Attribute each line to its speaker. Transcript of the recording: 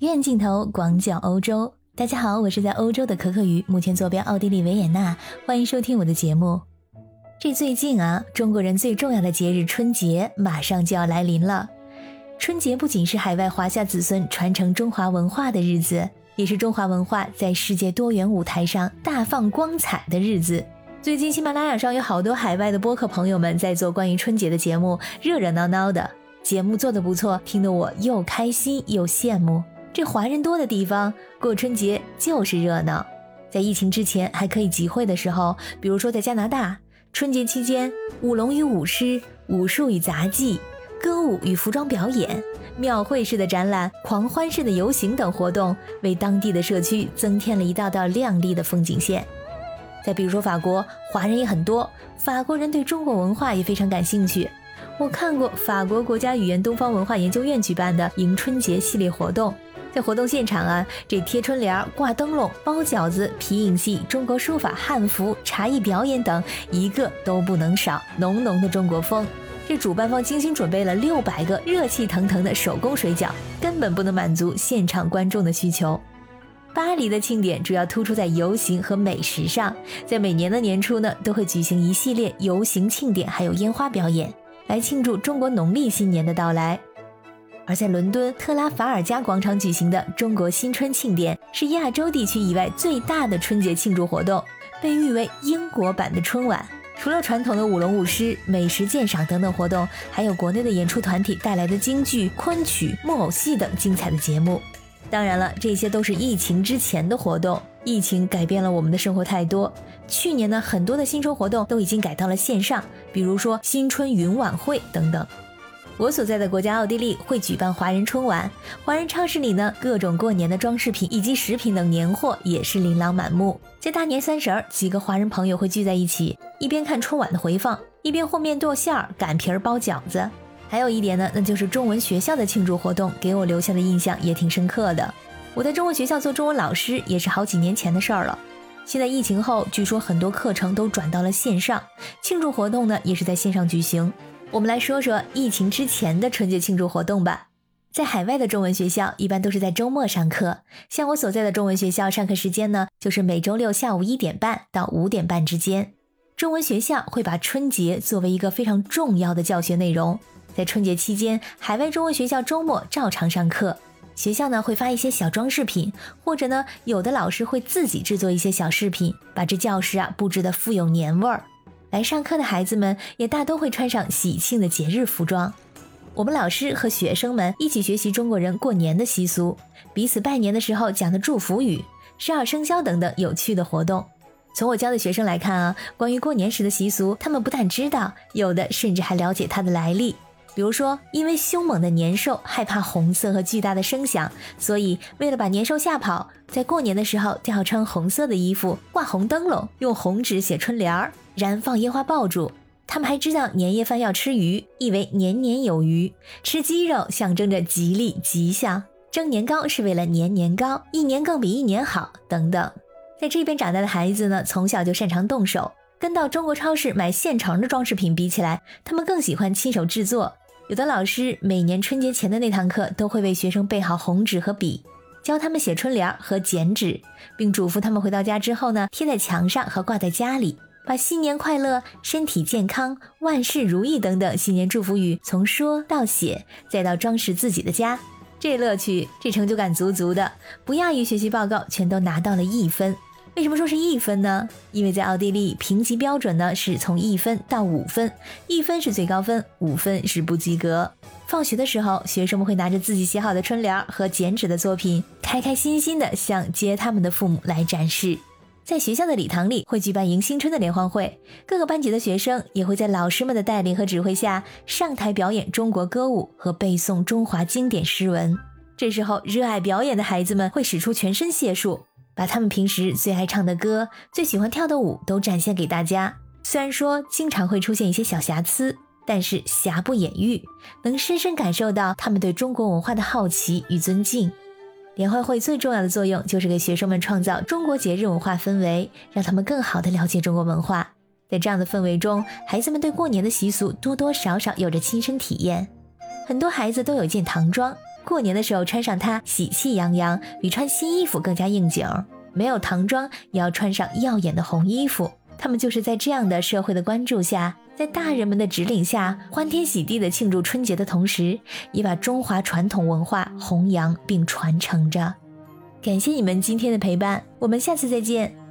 Speaker 1: 远镜头广角欧洲，大家好，我是在欧洲的可可鱼，目前坐标奥地利维也纳，欢迎收听我的节目。这最近啊，中国人最重要的节日春节马上就要来临了。春节不仅是海外华夏子孙传承中华文化的日子，也是中华文化在世界多元舞台上大放光彩的日子。最近喜马拉雅上有好多海外的播客朋友们在做关于春节的节目，热热闹闹的，节目做得不错，听得我又开心又羡慕。这华人多的地方过春节就是热闹，在疫情之前还可以集会的时候，比如说在加拿大，春节期间舞龙与舞狮、武术与杂技、歌舞与服装表演、庙会式的展览、狂欢式的游行等活动，为当地的社区增添了一道道亮丽的风景线。再比如说法国，华人也很多，法国人对中国文化也非常感兴趣。我看过法国国家语言东方文化研究院举办的迎春节系列活动。在活动现场啊，这贴春联、挂灯笼、包饺子、皮影戏、中国书法、汉服、茶艺表演等，一个都不能少，浓浓的中国风。这主办方精心准备了六百个热气腾腾的手工水饺，根本不能满足现场观众的需求。巴黎的庆典主要突出在游行和美食上，在每年的年初呢，都会举行一系列游行庆典，还有烟花表演，来庆祝中国农历新年的到来。而在伦敦特拉法尔加广场举行的中国新春庆典，是亚洲地区以外最大的春节庆祝活动，被誉为英国版的春晚。除了传统的舞龙舞狮、美食鉴赏等等活动，还有国内的演出团体带来的京剧、昆曲、木偶戏等精彩的节目。当然了，这些都是疫情之前的活动。疫情改变了我们的生活太多。去年呢，很多的新春活动都已经改到了线上，比如说新春云晚会等等。我所在的国家奥地利会举办华人春晚，华人超市里呢，各种过年的装饰品以及食品等年货也是琳琅满目。在大年三十儿，几个华人朋友会聚在一起，一边看春晚的回放，一边和面剁馅儿、擀皮儿、包饺子。还有一点呢，那就是中文学校的庆祝活动，给我留下的印象也挺深刻的。我在中文学校做中文老师也是好几年前的事儿了。现在疫情后，据说很多课程都转到了线上，庆祝活动呢也是在线上举行。我们来说说疫情之前的春节庆祝活动吧。在海外的中文学校，一般都是在周末上课。像我所在的中文学校，上课时间呢，就是每周六下午一点半到五点半之间。中文学校会把春节作为一个非常重要的教学内容。在春节期间，海外中文学校周末照常上课。学校呢会发一些小装饰品，或者呢有的老师会自己制作一些小饰品，把这教室啊布置的富有年味儿。来上课的孩子们也大都会穿上喜庆的节日服装。我们老师和学生们一起学习中国人过年的习俗，彼此拜年的时候讲的祝福语、十二生肖等等有趣的活动。从我教的学生来看啊，关于过年时的习俗，他们不但知道，有的甚至还了解它的来历。比如说，因为凶猛的年兽害怕红色和巨大的声响，所以为了把年兽吓跑，在过年的时候都要穿红色的衣服，挂红灯笼，用红纸写春联儿。燃放烟花爆竹，他们还知道年夜饭要吃鱼，意为年年有余；吃鸡肉象征着吉利吉祥；蒸年糕是为了年年高，一年更比一年好等等。在这边长大的孩子呢，从小就擅长动手，跟到中国超市买现成的装饰品比起来，他们更喜欢亲手制作。有的老师每年春节前的那堂课，都会为学生备好红纸和笔，教他们写春联和剪纸，并嘱咐他们回到家之后呢，贴在墙上和挂在家里。把新年快乐、身体健康、万事如意等等新年祝福语从说到写，再到装饰自己的家，这乐趣、这成就感足足的，不亚于学习报告全都拿到了一分。为什么说是一分呢？因为在奥地利评级标准呢是从一分到五分，一分是最高分，五分是不及格。放学的时候，学生们会拿着自己写好的春联和剪纸的作品，开开心心的向接他们的父母来展示。在学校的礼堂里会举办迎新春的联欢会，各个班级的学生也会在老师们的带领和指挥下上台表演中国歌舞和背诵中华经典诗文。这时候，热爱表演的孩子们会使出全身解数，把他们平时最爱唱的歌、最喜欢跳的舞都展现给大家。虽然说经常会出现一些小瑕疵，但是瑕不掩瑜，能深深感受到他们对中国文化的好奇与尊敬。联欢会最重要的作用就是给学生们创造中国节日文化氛围，让他们更好地了解中国文化。在这样的氛围中，孩子们对过年的习俗多多少少有着亲身体验。很多孩子都有一件唐装，过年的时候穿上它喜气洋洋，比穿新衣服更加应景。没有唐装也要穿上耀眼的红衣服。他们就是在这样的社会的关注下，在大人们的指领下，欢天喜地的庆祝春节的同时，也把中华传统文化弘扬并传承着。感谢你们今天的陪伴，我们下次再见。